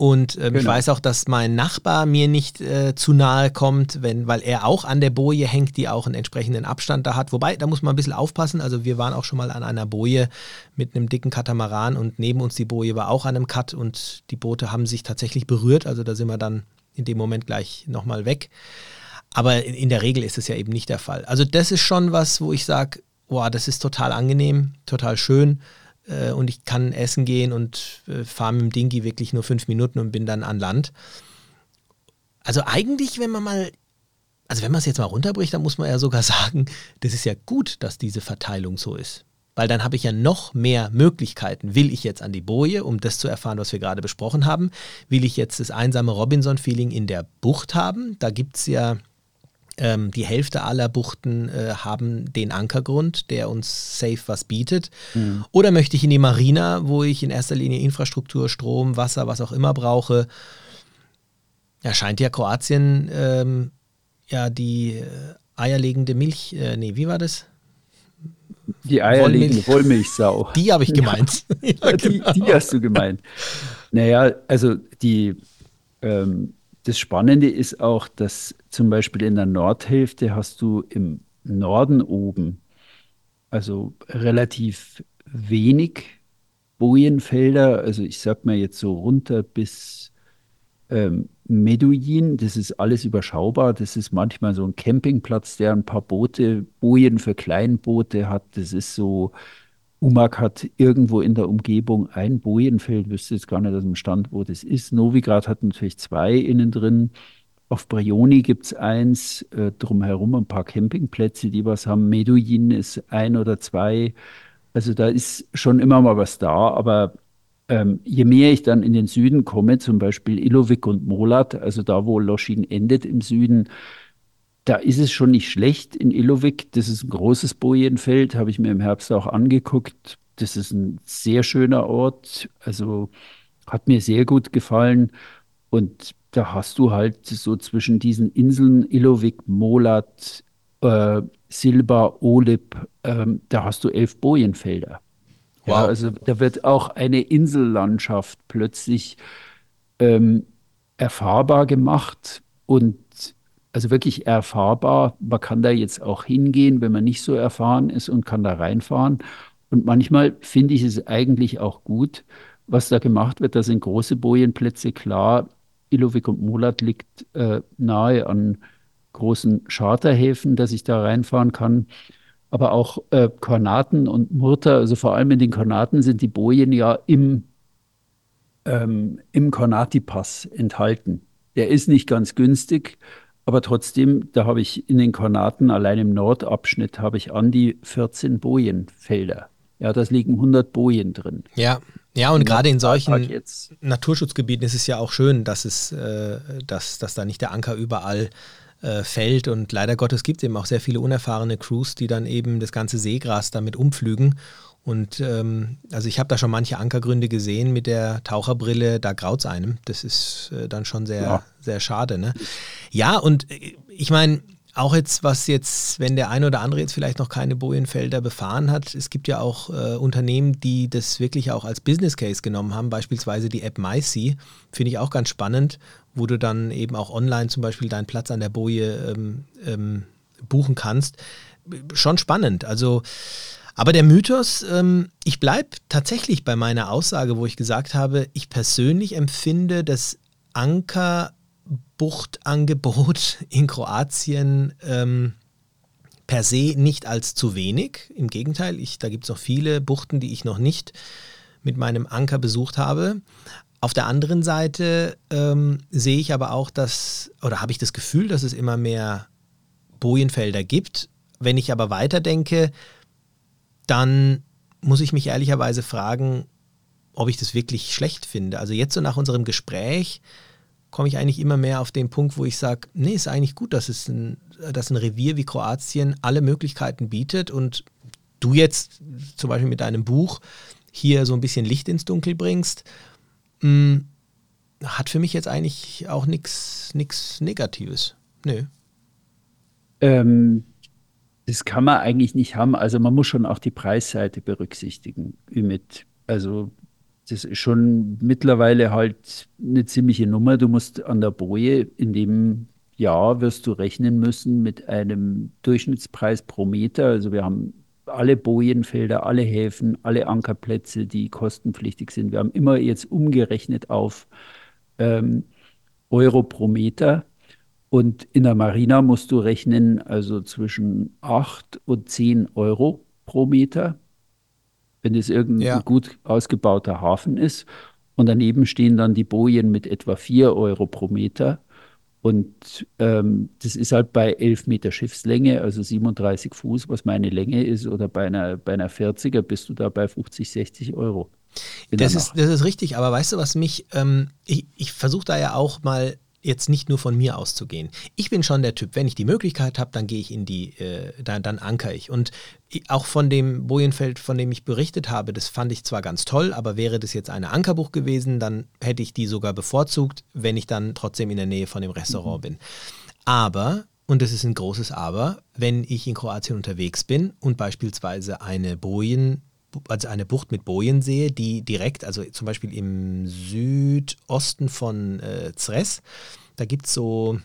und ähm, genau. ich weiß auch, dass mein Nachbar mir nicht äh, zu nahe kommt, wenn, weil er auch an der Boje hängt, die auch einen entsprechenden Abstand da hat. Wobei, da muss man ein bisschen aufpassen. Also wir waren auch schon mal an einer Boje mit einem dicken Katamaran und neben uns die Boje war auch an einem Cut und die Boote haben sich tatsächlich berührt. Also da sind wir dann in dem Moment gleich nochmal weg. Aber in, in der Regel ist es ja eben nicht der Fall. Also das ist schon was, wo ich sage, boah, das ist total angenehm, total schön äh, und ich kann essen gehen und äh, fahre mit dem Dingi wirklich nur fünf Minuten und bin dann an Land. Also eigentlich, wenn man mal, also wenn man es jetzt mal runterbricht, dann muss man ja sogar sagen, das ist ja gut, dass diese Verteilung so ist. Weil dann habe ich ja noch mehr Möglichkeiten. Will ich jetzt an die Boje, um das zu erfahren, was wir gerade besprochen haben? Will ich jetzt das einsame Robinson-Feeling in der Bucht haben? Da gibt es ja ähm, die Hälfte aller Buchten äh, haben den Ankergrund, der uns safe was bietet. Mhm. Oder möchte ich in die Marina, wo ich in erster Linie Infrastruktur, Strom, Wasser, was auch immer brauche? Ja, scheint ja Kroatien ähm, ja die äh, eierlegende Milch, äh, nee, wie war das? Die eierlegende Wollmilchsau. Die habe ich gemeint. ja, die, die, hast du gemeint. Naja, also die ähm, das Spannende ist auch, dass zum Beispiel in der Nordhälfte hast du im Norden oben also relativ wenig Bojenfelder. Also ich sag mal jetzt so runter bis ähm, Meduin. Das ist alles überschaubar. Das ist manchmal so ein Campingplatz, der ein paar Boote, Bojen für Kleinboote hat. Das ist so Umag hat irgendwo in der Umgebung ein Bojenfeld, wüsste jetzt gar nicht aus dem Stand, wo das ist. Novigrad hat natürlich zwei innen drin. Auf Brioni gibt es eins, äh, drumherum ein paar Campingplätze, die was haben. Medellin ist ein oder zwei. Also da ist schon immer mal was da, aber ähm, je mehr ich dann in den Süden komme, zum Beispiel Ilovik und Molat, also da, wo Loschin endet im Süden, da ist es schon nicht schlecht in Ilovik. Das ist ein großes Bojenfeld, habe ich mir im Herbst auch angeguckt. Das ist ein sehr schöner Ort. Also hat mir sehr gut gefallen. Und da hast du halt so zwischen diesen Inseln Ilovik, Molat, äh, Silba, Olip, ähm, da hast du elf Bojenfelder. Wow. Ja, also da wird auch eine Insellandschaft plötzlich ähm, erfahrbar gemacht und also wirklich erfahrbar. Man kann da jetzt auch hingehen, wenn man nicht so erfahren ist und kann da reinfahren. Und manchmal finde ich es eigentlich auch gut, was da gemacht wird. Da sind große Bojenplätze klar. Ilovik und Mulat liegt äh, nahe an großen Charterhäfen, dass ich da reinfahren kann. Aber auch äh, Kornaten und Murta, also vor allem in den Kornaten sind die Bojen ja im, ähm, im Kornati-Pass enthalten. Der ist nicht ganz günstig, aber trotzdem, da habe ich in den Kornaten, allein im Nordabschnitt, habe ich an die 14 Bojenfelder. Ja, das liegen 100 Bojen drin. Ja, ja, und gerade in solchen Naturschutzgebieten ist es ja auch schön, dass es, äh, dass, dass da nicht der Anker überall äh, fällt. Und leider Gottes gibt es eben auch sehr viele unerfahrene Crews, die dann eben das ganze Seegras damit umpflügen und ähm, also ich habe da schon manche Ankergründe gesehen mit der Taucherbrille, da graut es einem. Das ist äh, dann schon sehr, ja. sehr schade. Ne? Ja, und äh, ich meine, auch jetzt, was jetzt, wenn der eine oder andere jetzt vielleicht noch keine Bojenfelder befahren hat, es gibt ja auch äh, Unternehmen, die das wirklich auch als Business Case genommen haben, beispielsweise die App MySea, finde ich auch ganz spannend, wo du dann eben auch online zum Beispiel deinen Platz an der Boje ähm, ähm, buchen kannst. Schon spannend. Also aber der Mythos, ähm, ich bleibe tatsächlich bei meiner Aussage, wo ich gesagt habe, ich persönlich empfinde das Ankerbuchtangebot in Kroatien ähm, per se nicht als zu wenig. Im Gegenteil, ich, da gibt es noch viele Buchten, die ich noch nicht mit meinem Anker besucht habe. Auf der anderen Seite ähm, sehe ich aber auch, dass, oder habe ich das Gefühl, dass es immer mehr Bojenfelder gibt. Wenn ich aber weiterdenke, dann muss ich mich ehrlicherweise fragen, ob ich das wirklich schlecht finde. Also jetzt so nach unserem Gespräch komme ich eigentlich immer mehr auf den Punkt, wo ich sage, nee, ist eigentlich gut, dass es ein, dass ein Revier wie Kroatien alle Möglichkeiten bietet und du jetzt zum Beispiel mit deinem Buch hier so ein bisschen Licht ins Dunkel bringst, mh, hm, hat für mich jetzt eigentlich auch nichts Negatives. Nö. Ähm, das kann man eigentlich nicht haben. Also man muss schon auch die Preisseite berücksichtigen. Mit, also das ist schon mittlerweile halt eine ziemliche Nummer. Du musst an der Boje in dem Jahr wirst du rechnen müssen mit einem Durchschnittspreis pro Meter. Also wir haben alle Bojenfelder, alle Häfen, alle Ankerplätze, die kostenpflichtig sind. Wir haben immer jetzt umgerechnet auf ähm, Euro pro Meter. Und in der Marina musst du rechnen, also zwischen 8 und 10 Euro pro Meter, wenn es irgendein ja. gut ausgebauter Hafen ist. Und daneben stehen dann die Bojen mit etwa 4 Euro pro Meter. Und ähm, das ist halt bei 11 Meter Schiffslänge, also 37 Fuß, was meine Länge ist, oder bei einer, bei einer 40er bist du da bei 50, 60 Euro. Das ist, das ist richtig, aber weißt du, was mich, ähm, ich, ich versuche da ja auch mal jetzt nicht nur von mir auszugehen. Ich bin schon der Typ, wenn ich die Möglichkeit habe, dann gehe ich in die, äh, dann, dann anker ich. Und auch von dem Bojenfeld, von dem ich berichtet habe, das fand ich zwar ganz toll, aber wäre das jetzt eine Ankerbuch gewesen, dann hätte ich die sogar bevorzugt, wenn ich dann trotzdem in der Nähe von dem Restaurant mhm. bin. Aber, und das ist ein großes Aber, wenn ich in Kroatien unterwegs bin und beispielsweise eine Bojen also eine Bucht mit Bojen sehe, die direkt, also zum Beispiel im Südosten von äh, Zres, da gibt es so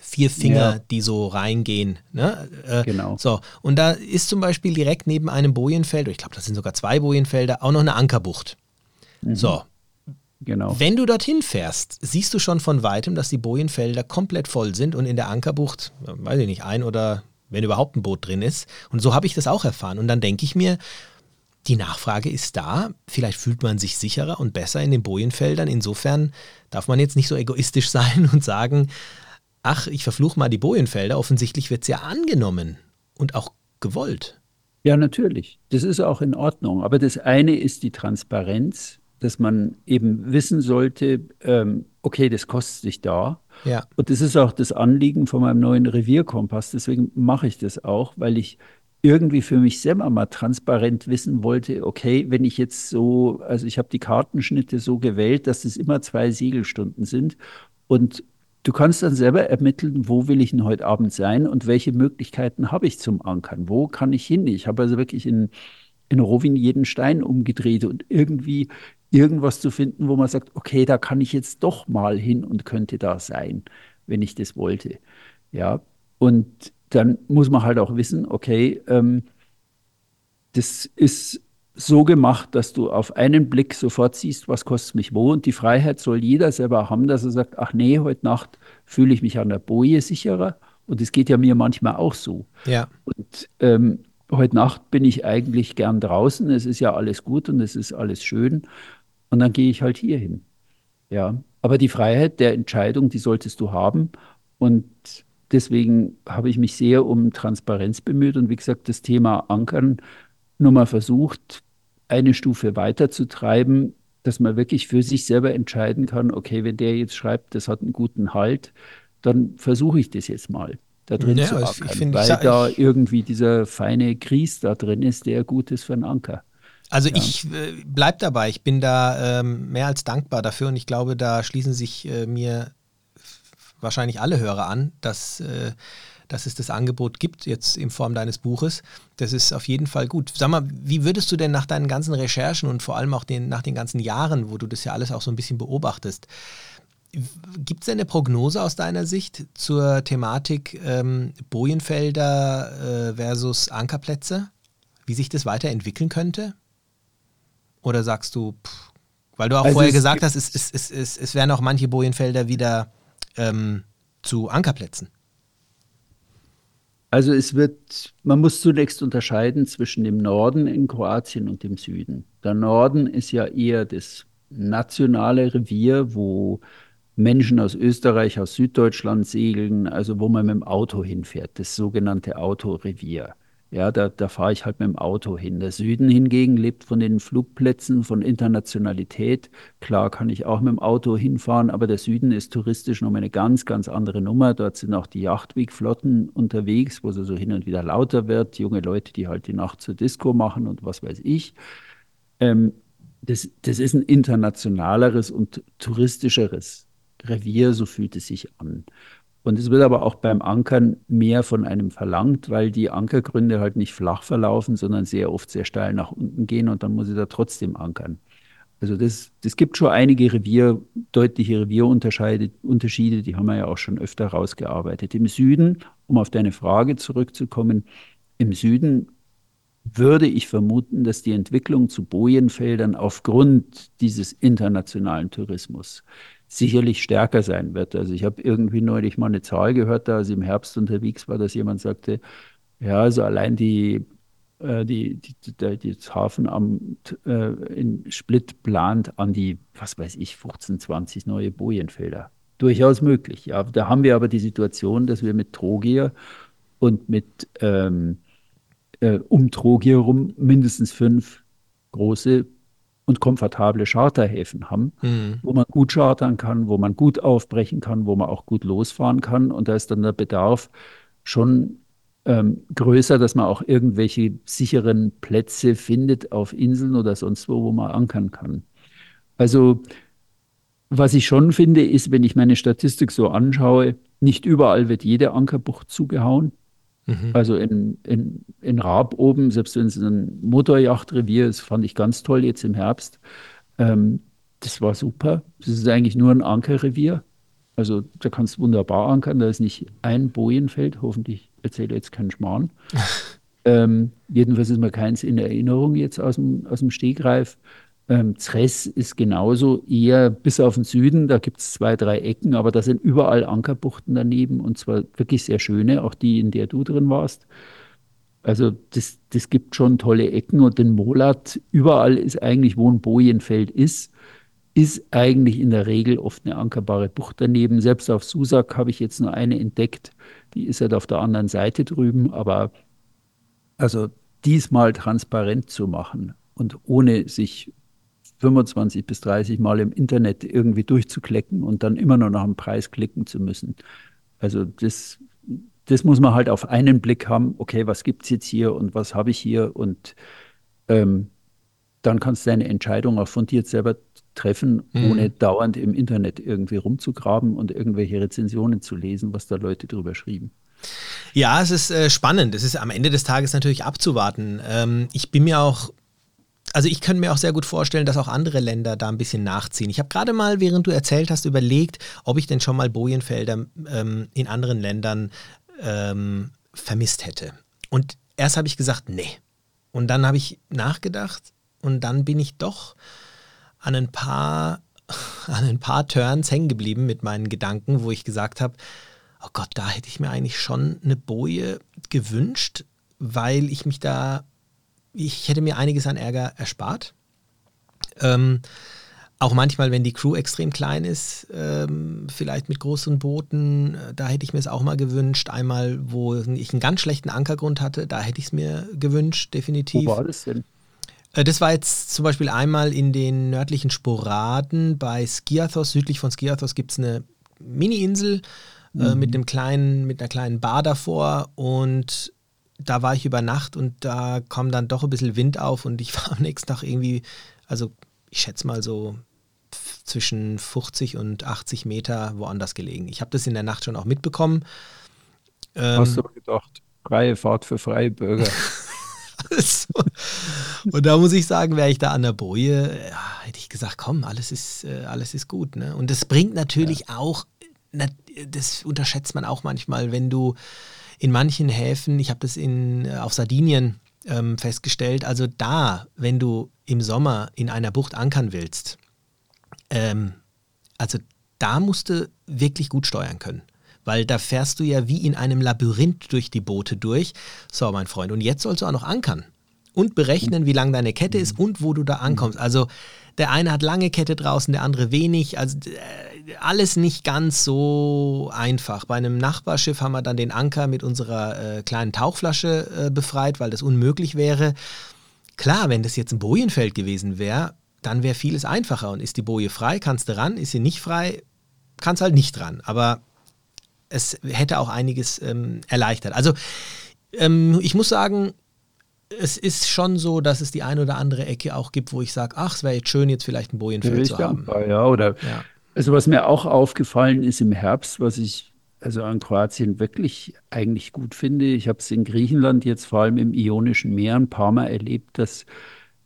vier Finger, ja. die so reingehen. Ne? Äh, genau. So, und da ist zum Beispiel direkt neben einem Bojenfeld, ich glaube, das sind sogar zwei Bojenfelder, auch noch eine Ankerbucht. Mhm. So. Genau. Wenn du dorthin fährst, siehst du schon von weitem, dass die Bojenfelder komplett voll sind und in der Ankerbucht, weiß ich nicht, ein oder wenn überhaupt ein Boot drin ist. Und so habe ich das auch erfahren. Und dann denke ich mir, die Nachfrage ist da. Vielleicht fühlt man sich sicherer und besser in den Bojenfeldern. Insofern darf man jetzt nicht so egoistisch sein und sagen, ach, ich verfluche mal die Bojenfelder. Offensichtlich wird es ja angenommen und auch gewollt. Ja, natürlich. Das ist auch in Ordnung. Aber das eine ist die Transparenz, dass man eben wissen sollte, ähm, okay, das kostet sich da. Ja. Und das ist auch das Anliegen von meinem neuen Revierkompass. Deswegen mache ich das auch, weil ich irgendwie für mich selber mal transparent wissen wollte, okay, wenn ich jetzt so, also ich habe die Kartenschnitte so gewählt, dass es immer zwei Segelstunden sind und du kannst dann selber ermitteln, wo will ich denn heute Abend sein und welche Möglichkeiten habe ich zum Ankern, wo kann ich hin? Ich habe also wirklich in, in Rovin jeden Stein umgedreht und irgendwie irgendwas zu finden, wo man sagt, okay, da kann ich jetzt doch mal hin und könnte da sein, wenn ich das wollte. Ja, und dann muss man halt auch wissen, okay, ähm, das ist so gemacht, dass du auf einen Blick sofort siehst, was kostet mich wo. Und die Freiheit soll jeder selber haben, dass er sagt, ach nee, heute Nacht fühle ich mich an der Boje sicherer. Und es geht ja mir manchmal auch so. Ja. Und ähm, heute Nacht bin ich eigentlich gern draußen. Es ist ja alles gut und es ist alles schön. Und dann gehe ich halt hier hin. Ja. Aber die Freiheit der Entscheidung, die solltest du haben. Und Deswegen habe ich mich sehr um Transparenz bemüht und wie gesagt, das Thema Ankern nur mal versucht, eine Stufe weiter zu treiben, dass man wirklich für sich selber entscheiden kann, okay, wenn der jetzt schreibt, das hat einen guten Halt, dann versuche ich das jetzt mal da drin ja, zu ankern, ich, ich weil ich, da irgendwie dieser feine Grieß da drin ist, der gut ist für einen Anker. Also ja. ich äh, bleibe dabei, ich bin da ähm, mehr als dankbar dafür und ich glaube, da schließen sich äh, mir wahrscheinlich alle Hörer an, dass, äh, dass es das Angebot gibt, jetzt in Form deines Buches. Das ist auf jeden Fall gut. Sag mal, wie würdest du denn nach deinen ganzen Recherchen und vor allem auch den, nach den ganzen Jahren, wo du das ja alles auch so ein bisschen beobachtest, Gibt es denn eine Prognose aus deiner Sicht zur Thematik ähm, Bojenfelder äh, versus Ankerplätze? Wie sich das weiterentwickeln könnte? Oder sagst du, pff, weil du auch also vorher gesagt hast, es, es, es, es, es werden auch manche Bojenfelder wieder ähm, zu Ankerplätzen? Also es wird, man muss zunächst unterscheiden zwischen dem Norden in Kroatien und dem Süden. Der Norden ist ja eher das nationale Revier, wo Menschen aus Österreich, aus Süddeutschland segeln, also wo man mit dem Auto hinfährt, das sogenannte Autorevier. Ja, da, da fahre ich halt mit dem Auto hin. Der Süden hingegen lebt von den Flugplätzen, von Internationalität. Klar kann ich auch mit dem Auto hinfahren, aber der Süden ist touristisch nochmal eine ganz, ganz andere Nummer. Dort sind auch die Yachtwegflotten unterwegs, wo es so hin und wieder lauter wird. Junge Leute, die halt die Nacht zur Disco machen und was weiß ich. Ähm, das, das ist ein internationaleres und touristischeres Revier, so fühlt es sich an. Und es wird aber auch beim Ankern mehr von einem verlangt, weil die Ankergründe halt nicht flach verlaufen, sondern sehr oft sehr steil nach unten gehen und dann muss ich da trotzdem ankern. Also das, das gibt schon einige Revier, deutliche Revierunterschiede, Unterschiede, die haben wir ja auch schon öfter rausgearbeitet. Im Süden, um auf deine Frage zurückzukommen, im Süden würde ich vermuten, dass die Entwicklung zu Bojenfeldern aufgrund dieses internationalen Tourismus sicherlich stärker sein wird. Also ich habe irgendwie neulich mal eine Zahl gehört, da als ich im Herbst unterwegs war, dass jemand sagte, ja, also allein die, äh, die, die, die, die, das Hafenamt äh, in Split plant an die, was weiß ich, 15, 20 neue Bojenfelder. Durchaus möglich. Ja. Da haben wir aber die Situation, dass wir mit Trogier und mit ähm, äh, um Trogier rum mindestens fünf große und komfortable Charterhäfen haben, mhm. wo man gut chartern kann, wo man gut aufbrechen kann, wo man auch gut losfahren kann. Und da ist dann der Bedarf schon ähm, größer, dass man auch irgendwelche sicheren Plätze findet auf Inseln oder sonst wo, wo man ankern kann. Also was ich schon finde, ist, wenn ich meine Statistik so anschaue, nicht überall wird jede Ankerbucht zugehauen. Mhm. Also in, in, in Raab oben, selbst wenn es ein Motorjachtrevier ist, fand ich ganz toll jetzt im Herbst. Ähm, das war super. Das ist eigentlich nur ein Ankerrevier. Also da kannst du wunderbar ankern. Da ist nicht ein Bojenfeld. Hoffentlich erzähle ich jetzt keinen Schmarrn. ähm, jedenfalls ist mir keins in Erinnerung jetzt aus dem, aus dem Stegreif. Ähm, Zres ist genauso eher bis auf den Süden, da gibt es zwei, drei Ecken, aber da sind überall Ankerbuchten daneben und zwar wirklich sehr schöne, auch die, in der du drin warst. Also das, das gibt schon tolle Ecken und den Molat, überall ist eigentlich, wo ein Bojenfeld ist, ist eigentlich in der Regel oft eine ankerbare Bucht daneben. Selbst auf Susak habe ich jetzt nur eine entdeckt, die ist halt auf der anderen Seite drüben, aber also diesmal transparent zu machen und ohne sich 25 bis 30 Mal im Internet irgendwie durchzuklicken und dann immer nur nach dem Preis klicken zu müssen. Also das, das muss man halt auf einen Blick haben, okay, was gibt es jetzt hier und was habe ich hier und ähm, dann kannst du deine Entscheidung auch fundiert selber treffen, mhm. ohne dauernd im Internet irgendwie rumzugraben und irgendwelche Rezensionen zu lesen, was da Leute drüber schrieben. Ja, es ist äh, spannend. Es ist am Ende des Tages natürlich abzuwarten. Ähm, ich bin mir auch also ich könnte mir auch sehr gut vorstellen, dass auch andere Länder da ein bisschen nachziehen. Ich habe gerade mal, während du erzählt hast, überlegt, ob ich denn schon mal Bojenfelder ähm, in anderen Ländern ähm, vermisst hätte. Und erst habe ich gesagt, nee. Und dann habe ich nachgedacht und dann bin ich doch an ein paar, an ein paar Turns hängen geblieben mit meinen Gedanken, wo ich gesagt habe, oh Gott, da hätte ich mir eigentlich schon eine Boje gewünscht, weil ich mich da ich hätte mir einiges an Ärger erspart. Ähm, auch manchmal, wenn die Crew extrem klein ist, ähm, vielleicht mit großen Booten, äh, da hätte ich mir es auch mal gewünscht. Einmal, wo ich einen ganz schlechten Ankergrund hatte, da hätte ich es mir gewünscht, definitiv. Wo war das denn? Äh, das war jetzt zum Beispiel einmal in den nördlichen Sporaden bei Skiathos. Südlich von Skiathos gibt es eine Mini-Insel äh, mhm. äh, mit, mit einer kleinen Bar davor und da war ich über Nacht und da kam dann doch ein bisschen Wind auf und ich war am nächsten Tag irgendwie, also ich schätze mal so zwischen 50 und 80 Meter woanders gelegen. Ich habe das in der Nacht schon auch mitbekommen. Ähm, Hast du gedacht, freie Fahrt für freie Bürger. so. Und da muss ich sagen, wäre ich da an der Boje, ja, hätte ich gesagt, komm, alles ist, äh, alles ist gut. Ne? Und das bringt natürlich ja. auch, das unterschätzt man auch manchmal, wenn du in manchen Häfen, ich habe das in, äh, auf Sardinien ähm, festgestellt, also da, wenn du im Sommer in einer Bucht ankern willst, ähm, also da musst du wirklich gut steuern können. Weil da fährst du ja wie in einem Labyrinth durch die Boote durch. So, mein Freund, und jetzt sollst du auch noch ankern und berechnen, wie lang deine Kette ist und wo du da ankommst. Also der eine hat lange Kette draußen, der andere wenig. Also äh, alles nicht ganz so einfach. Bei einem Nachbarschiff haben wir dann den Anker mit unserer äh, kleinen Tauchflasche äh, befreit, weil das unmöglich wäre. Klar, wenn das jetzt ein Bojenfeld gewesen wäre, dann wäre vieles einfacher. Und ist die Boje frei, kannst du ran. Ist sie nicht frei, kannst halt nicht ran. Aber es hätte auch einiges ähm, erleichtert. Also ähm, ich muss sagen, es ist schon so, dass es die eine oder andere Ecke auch gibt, wo ich sage, ach, es wäre jetzt schön, jetzt vielleicht ein Bojenfeld zu haben. Dankbar, ja, oder ja. Also was mir auch aufgefallen ist im Herbst, was ich also an Kroatien wirklich eigentlich gut finde. Ich habe es in Griechenland jetzt vor allem im Ionischen Meer ein paar Mal erlebt, dass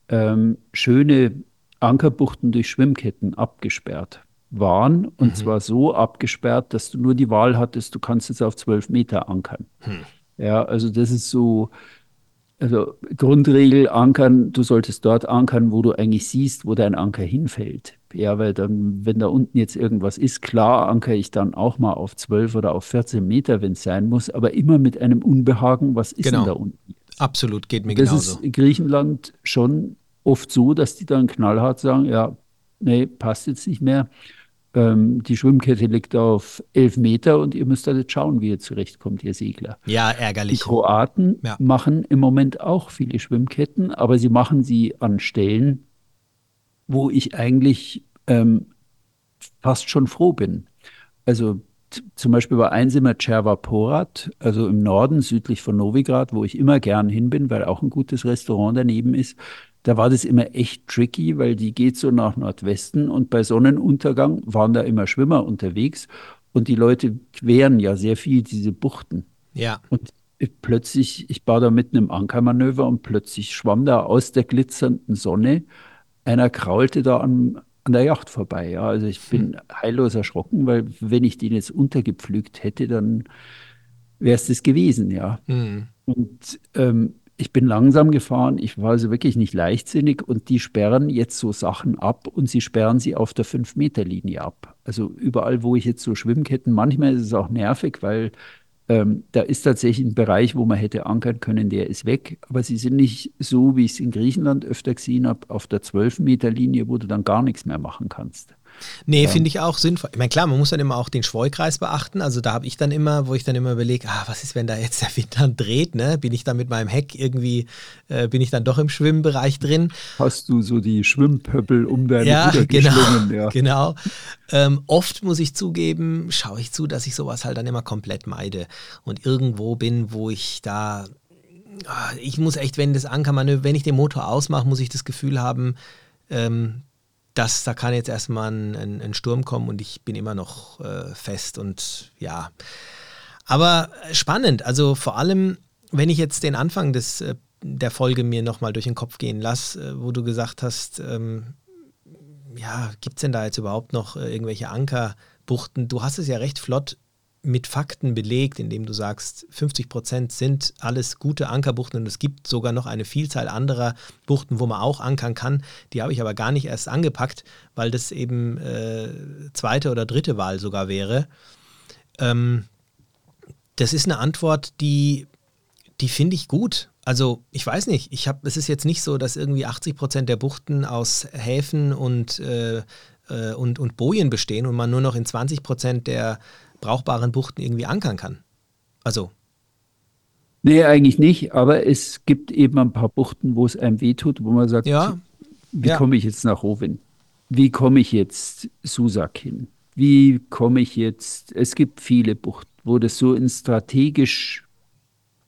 ähm, schöne Ankerbuchten durch Schwimmketten abgesperrt waren. Und mhm. zwar so abgesperrt, dass du nur die Wahl hattest, du kannst jetzt auf zwölf Meter ankern. Hm. Ja, also das ist so, also Grundregel ankern, du solltest dort ankern, wo du eigentlich siehst, wo dein Anker hinfällt. Ja, weil dann, wenn da unten jetzt irgendwas ist, klar ankere ich dann auch mal auf 12 oder auf 14 Meter, wenn es sein muss, aber immer mit einem Unbehagen, was ist genau. denn da unten? Absolut, geht mir das genauso. Das ist in Griechenland schon oft so, dass die dann knallhart sagen, ja, nee, passt jetzt nicht mehr. Ähm, die Schwimmkette liegt auf elf Meter und ihr müsst da jetzt schauen, wie ihr zurechtkommt, ihr Segler. Ja, ärgerlich. Die Kroaten ja. machen im Moment auch viele Schwimmketten, aber sie machen sie an Stellen, wo ich eigentlich ähm, fast schon froh bin. Also zum Beispiel bei eins immer Cervaporat, also im Norden, südlich von Novigrad, wo ich immer gern hin bin, weil auch ein gutes Restaurant daneben ist. Da war das immer echt tricky, weil die geht so nach Nordwesten und bei Sonnenuntergang waren da immer Schwimmer unterwegs und die Leute queren ja sehr viel diese Buchten. Ja. Und plötzlich, ich war da mitten im Ankermanöver und plötzlich schwamm da aus der glitzernden Sonne einer kraulte da an, an der Yacht vorbei. Ja. Also ich bin hm. heillos erschrocken, weil wenn ich den jetzt untergepflügt hätte, dann wäre es das gewesen, ja. Hm. Und ähm, ich bin langsam gefahren, ich war also wirklich nicht leichtsinnig und die sperren jetzt so Sachen ab und sie sperren sie auf der 5-Meter-Linie ab. Also überall, wo ich jetzt so Schwimmketten, manchmal ist es auch nervig, weil ähm, da ist tatsächlich ein Bereich, wo man hätte ankern können, der ist weg. Aber sie sind nicht so, wie ich es in Griechenland öfter gesehen habe, auf der 12-Meter-Linie, wo du dann gar nichts mehr machen kannst. Nee, ja. finde ich auch sinnvoll. Ich meine, klar, man muss dann immer auch den Schweukreis beachten. Also da habe ich dann immer, wo ich dann immer überlege, ah, was ist, wenn da jetzt der Wind dann dreht, ne? Bin ich dann mit meinem Heck irgendwie, äh, bin ich dann doch im Schwimmbereich drin? Hast du so die Schwimmpöppel um deine ja, genau, ja, genau. Ähm, oft muss ich zugeben, schaue ich zu, dass ich sowas halt dann immer komplett meide und irgendwo bin, wo ich da ah, ich muss echt, wenn das Ankermanöver, wenn ich den Motor ausmache, muss ich das Gefühl haben, ähm, dass da kann jetzt erstmal ein, ein, ein, Sturm kommen und ich bin immer noch äh, fest und ja. Aber spannend, also vor allem, wenn ich jetzt den Anfang des, äh, der Folge mir nochmal durch den Kopf gehen lasse, äh, wo du gesagt hast, ähm, ja, gibt es denn da jetzt überhaupt noch äh, irgendwelche Ankerbuchten? Du hast es ja recht flott mit Fakten belegt, indem du sagst, 50 Prozent sind alles gute Ankerbuchten und es gibt sogar noch eine Vielzahl anderer Buchten, wo man auch ankern kann. Die habe ich aber gar nicht erst angepackt, weil das eben äh, zweite oder dritte Wahl sogar wäre. Ähm, das ist eine Antwort, die, die finde ich gut. Also ich weiß nicht, ich habe, es ist jetzt nicht so, dass irgendwie 80 Prozent der Buchten aus Häfen und, äh, äh, und, und Bojen bestehen und man nur noch in 20 Prozent der brauchbaren Buchten irgendwie ankern kann. Also. Nee, eigentlich nicht, aber es gibt eben ein paar Buchten, wo es einem wehtut, wo man sagt, ja, wie ja. komme ich jetzt nach Rovin? Wie komme ich jetzt Susak hin? Wie komme ich jetzt? Es gibt viele Buchten, wo das so in strategisch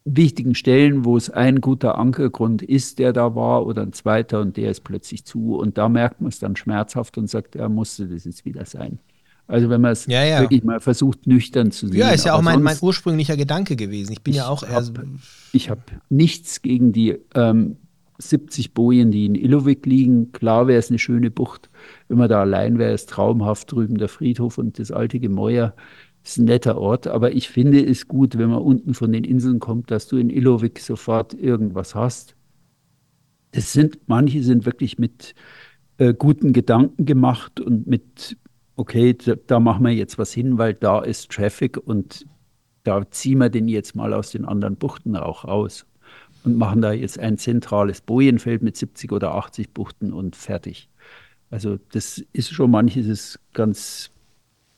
wichtigen Stellen, wo es ein guter Ankergrund ist, der da war, oder ein zweiter und der ist plötzlich zu. Und da merkt man es dann schmerzhaft und sagt, er musste das jetzt wieder sein. Also wenn man es ja, ja. wirklich mal versucht, nüchtern zu sehen. Ja, ist ja auch mein, mein ursprünglicher Gedanke gewesen. Ich bin ja auch eher. ich habe nichts gegen die ähm, 70 Bojen, die in Illovik liegen. Klar wäre es eine schöne Bucht. Wenn man da allein wäre, ist traumhaft drüben der Friedhof und das alte Gemäuer. Ist ein netter Ort, aber ich finde es gut, wenn man unten von den Inseln kommt, dass du in Illovik sofort irgendwas hast. Das sind, manche sind wirklich mit äh, guten Gedanken gemacht und mit okay, da, da, machen wir jetzt was hin, weil da ist Traffic und da ziehen wir den jetzt mal aus den anderen Buchten auch raus und machen da jetzt ein zentrales Bojenfeld mit 70 oder 80 Buchten und fertig. Also das ist schon manches ist ganz,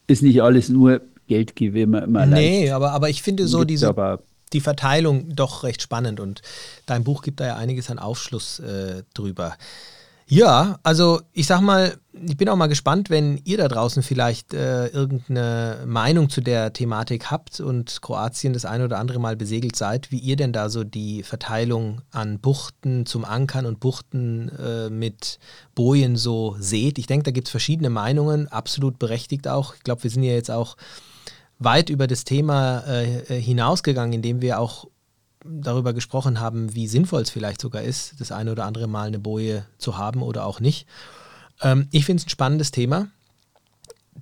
ist nicht alles nur Geldgewinn immer Nee, leicht. aber, aber ich finde so diese, aber, die Verteilung doch recht spannend und dein Buch gibt da ja einiges an Aufschluss äh, drüber. Ja, also ich sag mal, ich bin auch mal gespannt, wenn ihr da draußen vielleicht äh, irgendeine Meinung zu der Thematik habt und Kroatien das ein oder andere Mal besegelt seid, wie ihr denn da so die Verteilung an Buchten zum Ankern und Buchten äh, mit Bojen so seht. Ich denke, da gibt es verschiedene Meinungen, absolut berechtigt auch. Ich glaube, wir sind ja jetzt auch weit über das Thema äh, hinausgegangen, indem wir auch darüber gesprochen haben, wie sinnvoll es vielleicht sogar ist, das eine oder andere Mal eine Boje zu haben oder auch nicht. Ähm, ich finde es ein spannendes Thema.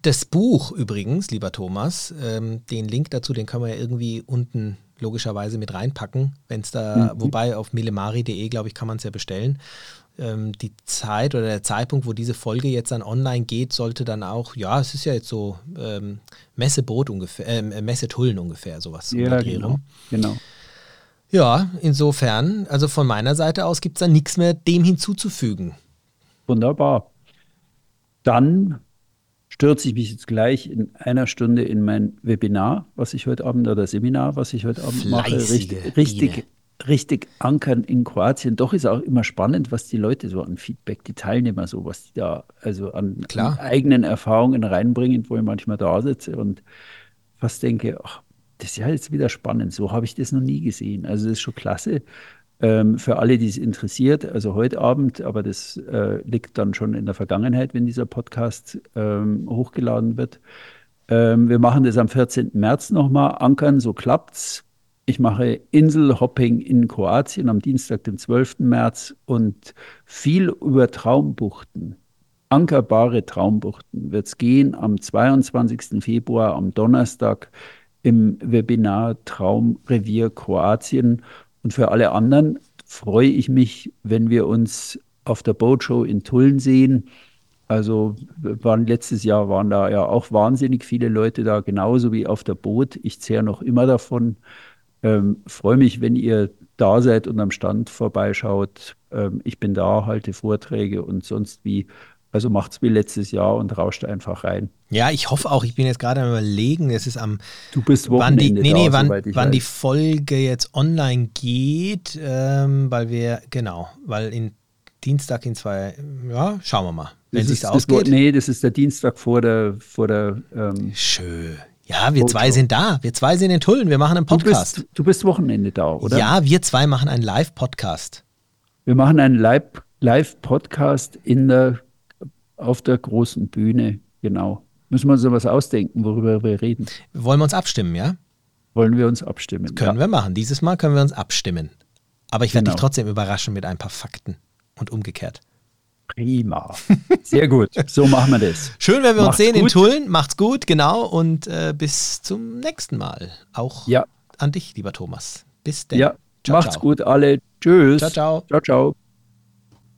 Das Buch übrigens, lieber Thomas, ähm, den Link dazu, den können wir ja irgendwie unten logischerweise mit reinpacken, wenn es da, mhm. wobei auf millemari.de, glaube ich, kann man es ja bestellen. Ähm, die Zeit oder der Zeitpunkt, wo diese Folge jetzt dann online geht, sollte dann auch, ja, es ist ja jetzt so ähm, Messeboot ungefähr, äh, Messetullen ungefähr, sowas. Ja, genau, genau. Ja, insofern, also von meiner Seite aus gibt es da nichts mehr dem hinzuzufügen. Wunderbar. Dann stürze ich mich jetzt gleich in einer Stunde in mein Webinar, was ich heute Abend oder Seminar, was ich heute Abend mache. Richtig, richtig, richtig ankern in Kroatien. Doch ist auch immer spannend, was die Leute so an Feedback, die Teilnehmer so, was die da also an, an eigenen Erfahrungen reinbringen, wo ich manchmal da sitze und fast denke, ach, das ist ja jetzt wieder spannend. So habe ich das noch nie gesehen. Also das ist schon klasse. Ähm, für alle, die es interessiert, also heute Abend, aber das äh, liegt dann schon in der Vergangenheit, wenn dieser Podcast ähm, hochgeladen wird. Ähm, wir machen das am 14. März nochmal. Ankern, so klappt's. Ich mache Inselhopping in Kroatien am Dienstag, dem 12. März und viel über Traumbuchten. Ankerbare Traumbuchten wird es gehen am 22. Februar, am Donnerstag im Webinar Traumrevier Kroatien. Und für alle anderen freue ich mich, wenn wir uns auf der Boatshow in Tulln sehen. Also waren letztes Jahr waren da ja auch wahnsinnig viele Leute da, genauso wie auf der Boot. Ich zehre noch immer davon. Ähm, freue mich, wenn ihr da seid und am Stand vorbeischaut. Ähm, ich bin da, halte Vorträge und sonst wie also macht es wie letztes Jahr und rauscht einfach rein. Ja, ich hoffe auch, ich bin jetzt gerade am überlegen, es ist am Du bist Wochenende wann die, nee, nee, da, wann, wann die Folge jetzt online geht, ähm, weil wir, genau, weil in Dienstag in zwei, ja, schauen wir mal, wenn es sich ausgeht. Das, nee, das ist der Dienstag vor der, vor der ähm, Schön. Ja, wir zwei sind da. Wir zwei sind in Tullen. Wir machen einen Podcast. Du bist, du bist Wochenende da, oder? Ja, wir zwei machen einen Live-Podcast. Wir machen einen Live-Podcast in der auf der großen Bühne, genau. Müssen wir uns was ausdenken, worüber wir reden. Wollen wir uns abstimmen, ja? Wollen wir uns abstimmen? können ja. wir machen. Dieses Mal können wir uns abstimmen. Aber ich werde genau. dich trotzdem überraschen mit ein paar Fakten und umgekehrt. Prima. Sehr gut. So machen wir das. Schön, wenn wir Macht's uns sehen gut. in Tulln. Macht's gut, genau. Und äh, bis zum nächsten Mal. Auch ja. an dich, lieber Thomas. Bis denn. Ja, ciao, macht's ciao. gut, alle. Tschüss. Ciao, ciao. Ciao, ciao.